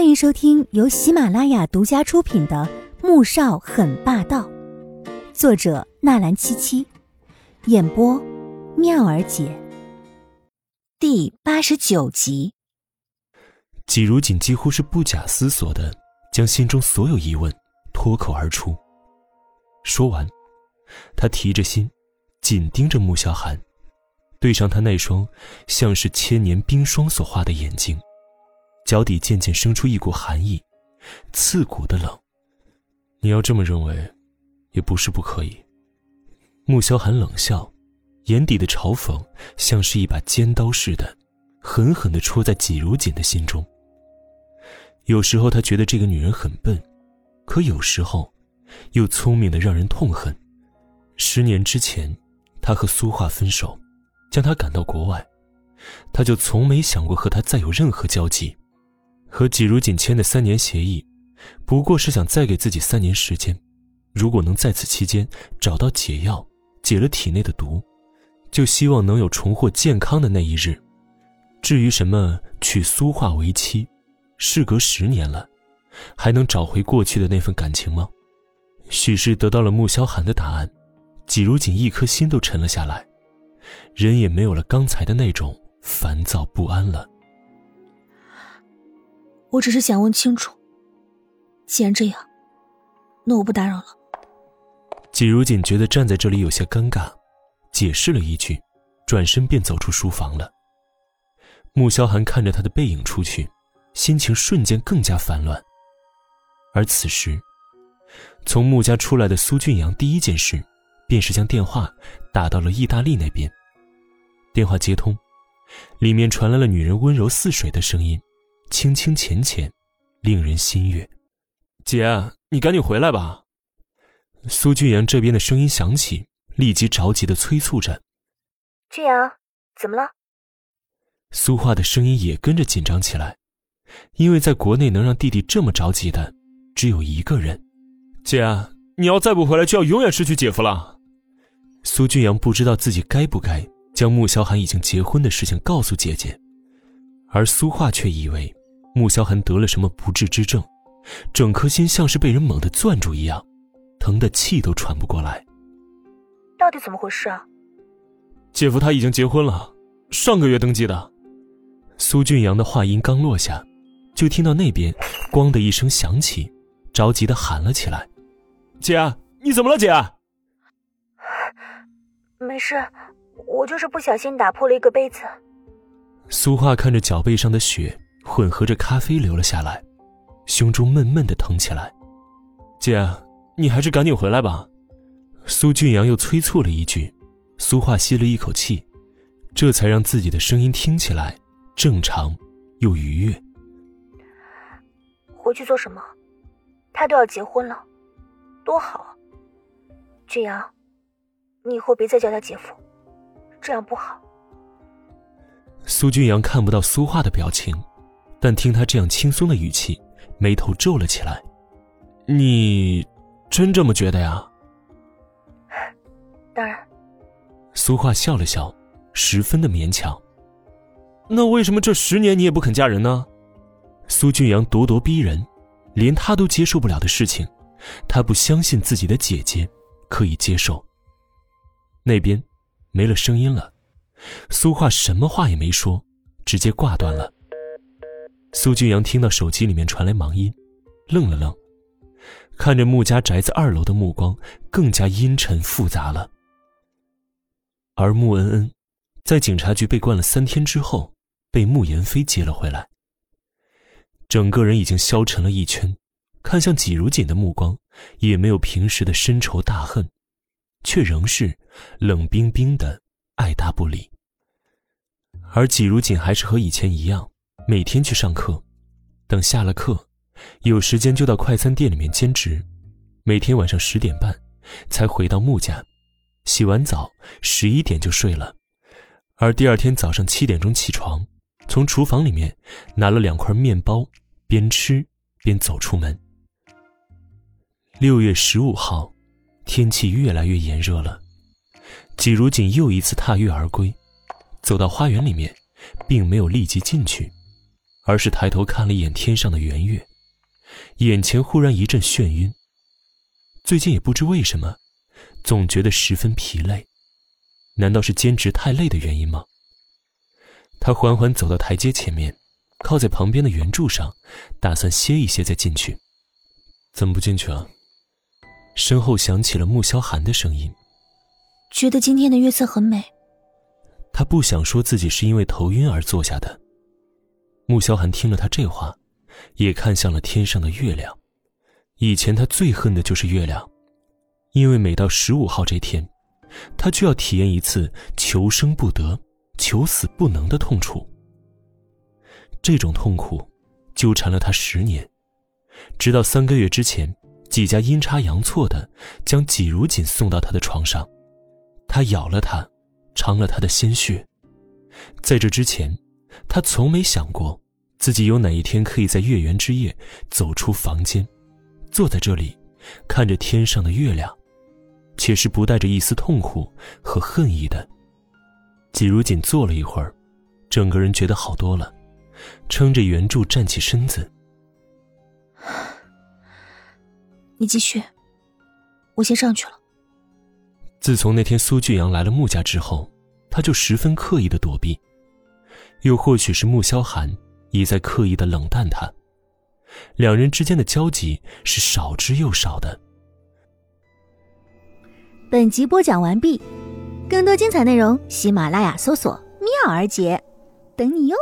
欢迎收听由喜马拉雅独家出品的《穆少很霸道》，作者纳兰七七，演播妙儿姐。第八十九集。季如锦几乎是不假思索的将心中所有疑问脱口而出。说完，他提着心，紧盯着穆萧寒，对上他那双像是千年冰霜所化的眼睛。脚底渐渐生出一股寒意，刺骨的冷。你要这么认为，也不是不可以。穆萧寒冷笑，眼底的嘲讽像是一把尖刀似的，狠狠地戳在季如锦的心中。有时候他觉得这个女人很笨，可有时候，又聪明的让人痛恨。十年之前，他和苏画分手，将她赶到国外，他就从没想过和她再有任何交集。和季如锦签的三年协议，不过是想再给自己三年时间，如果能在此期间找到解药，解了体内的毒，就希望能有重获健康的那一日。至于什么娶苏画为妻，事隔十年了，还能找回过去的那份感情吗？许是得到了穆萧寒的答案，季如锦一颗心都沉了下来，人也没有了刚才的那种烦躁不安了。我只是想问清楚。既然这样，那我不打扰了。季如锦觉得站在这里有些尴尬，解释了一句，转身便走出书房了。穆萧寒看着他的背影出去，心情瞬间更加烦乱。而此时，从穆家出来的苏俊阳第一件事，便是将电话打到了意大利那边。电话接通，里面传来了女人温柔似水的声音。清清浅浅，令人心悦。姐，你赶紧回来吧。苏俊阳这边的声音响起，立即着急的催促着。俊阳，怎么了？苏画的声音也跟着紧张起来，因为在国内能让弟弟这么着急的，只有一个人。姐，你要再不回来，就要永远失去姐夫了。苏俊阳不知道自己该不该将穆萧寒已经结婚的事情告诉姐姐，而苏画却以为。穆萧寒得了什么不治之症，整颗心像是被人猛地攥住一样，疼得气都喘不过来。到底怎么回事啊？姐夫他已经结婚了，上个月登记的。苏俊阳的话音刚落下，就听到那边“咣”的一声响起，着急的喊了起来：“姐，你怎么了，姐？”没事，我就是不小心打破了一个杯子。苏画看着脚背上的血。混合着咖啡流了下来，胸中闷闷的疼起来。姐，你还是赶紧回来吧。苏俊阳又催促了一句。苏画吸了一口气，这才让自己的声音听起来正常又愉悦。回去做什么？他都要结婚了，多好。俊阳，你以后别再叫他姐夫，这样不好。苏俊阳看不到苏画的表情。但听他这样轻松的语气，眉头皱了起来。你真这么觉得呀？当然。苏画笑了笑，十分的勉强。那为什么这十年你也不肯嫁人呢？苏俊阳咄咄逼人，连他都接受不了的事情，他不相信自己的姐姐可以接受。那边没了声音了，苏画什么话也没说，直接挂断了。苏俊阳听到手机里面传来忙音，愣了愣，看着穆家宅子二楼的目光更加阴沉复杂了。而穆恩恩，在警察局被关了三天之后，被穆言飞接了回来。整个人已经消沉了一圈，看向季如锦的目光也没有平时的深仇大恨，却仍是冷冰冰的爱答不理。而季如锦还是和以前一样。每天去上课，等下了课，有时间就到快餐店里面兼职。每天晚上十点半才回到穆家，洗完澡十一点就睡了。而第二天早上七点钟起床，从厨房里面拿了两块面包，边吃边走出门。六月十五号，天气越来越炎热了。季如锦又一次踏月而归，走到花园里面，并没有立即进去。而是抬头看了一眼天上的圆月，眼前忽然一阵眩晕。最近也不知为什么，总觉得十分疲累，难道是兼职太累的原因吗？他缓缓走到台阶前面，靠在旁边的圆柱上，打算歇一歇再进去。怎么不进去啊？身后响起了穆萧寒的声音。觉得今天的月色很美。他不想说自己是因为头晕而坐下的。穆萧寒听了他这话，也看向了天上的月亮。以前他最恨的就是月亮，因为每到十五号这天，他就要体验一次求生不得、求死不能的痛楚。这种痛苦纠缠了他十年，直到三个月之前，几家阴差阳错的将季如锦送到他的床上，他咬了他，尝了他的鲜血。在这之前，他从没想过自己有哪一天可以在月圆之夜走出房间。坐在这里，看着天上的月亮，却是不带着一丝痛苦和恨意的。季如锦坐了一会儿，整个人觉得好多了，撑着圆柱站起身子。你继续，我先上去了。自从那天苏俊阳来了穆家之后，他就十分刻意的躲避，又或许是穆萧寒已在刻意的冷淡他。两人之间的交集是少之又少的。本集播讲完毕，更多精彩内容，喜马拉雅搜索“妙儿姐”，等你哟。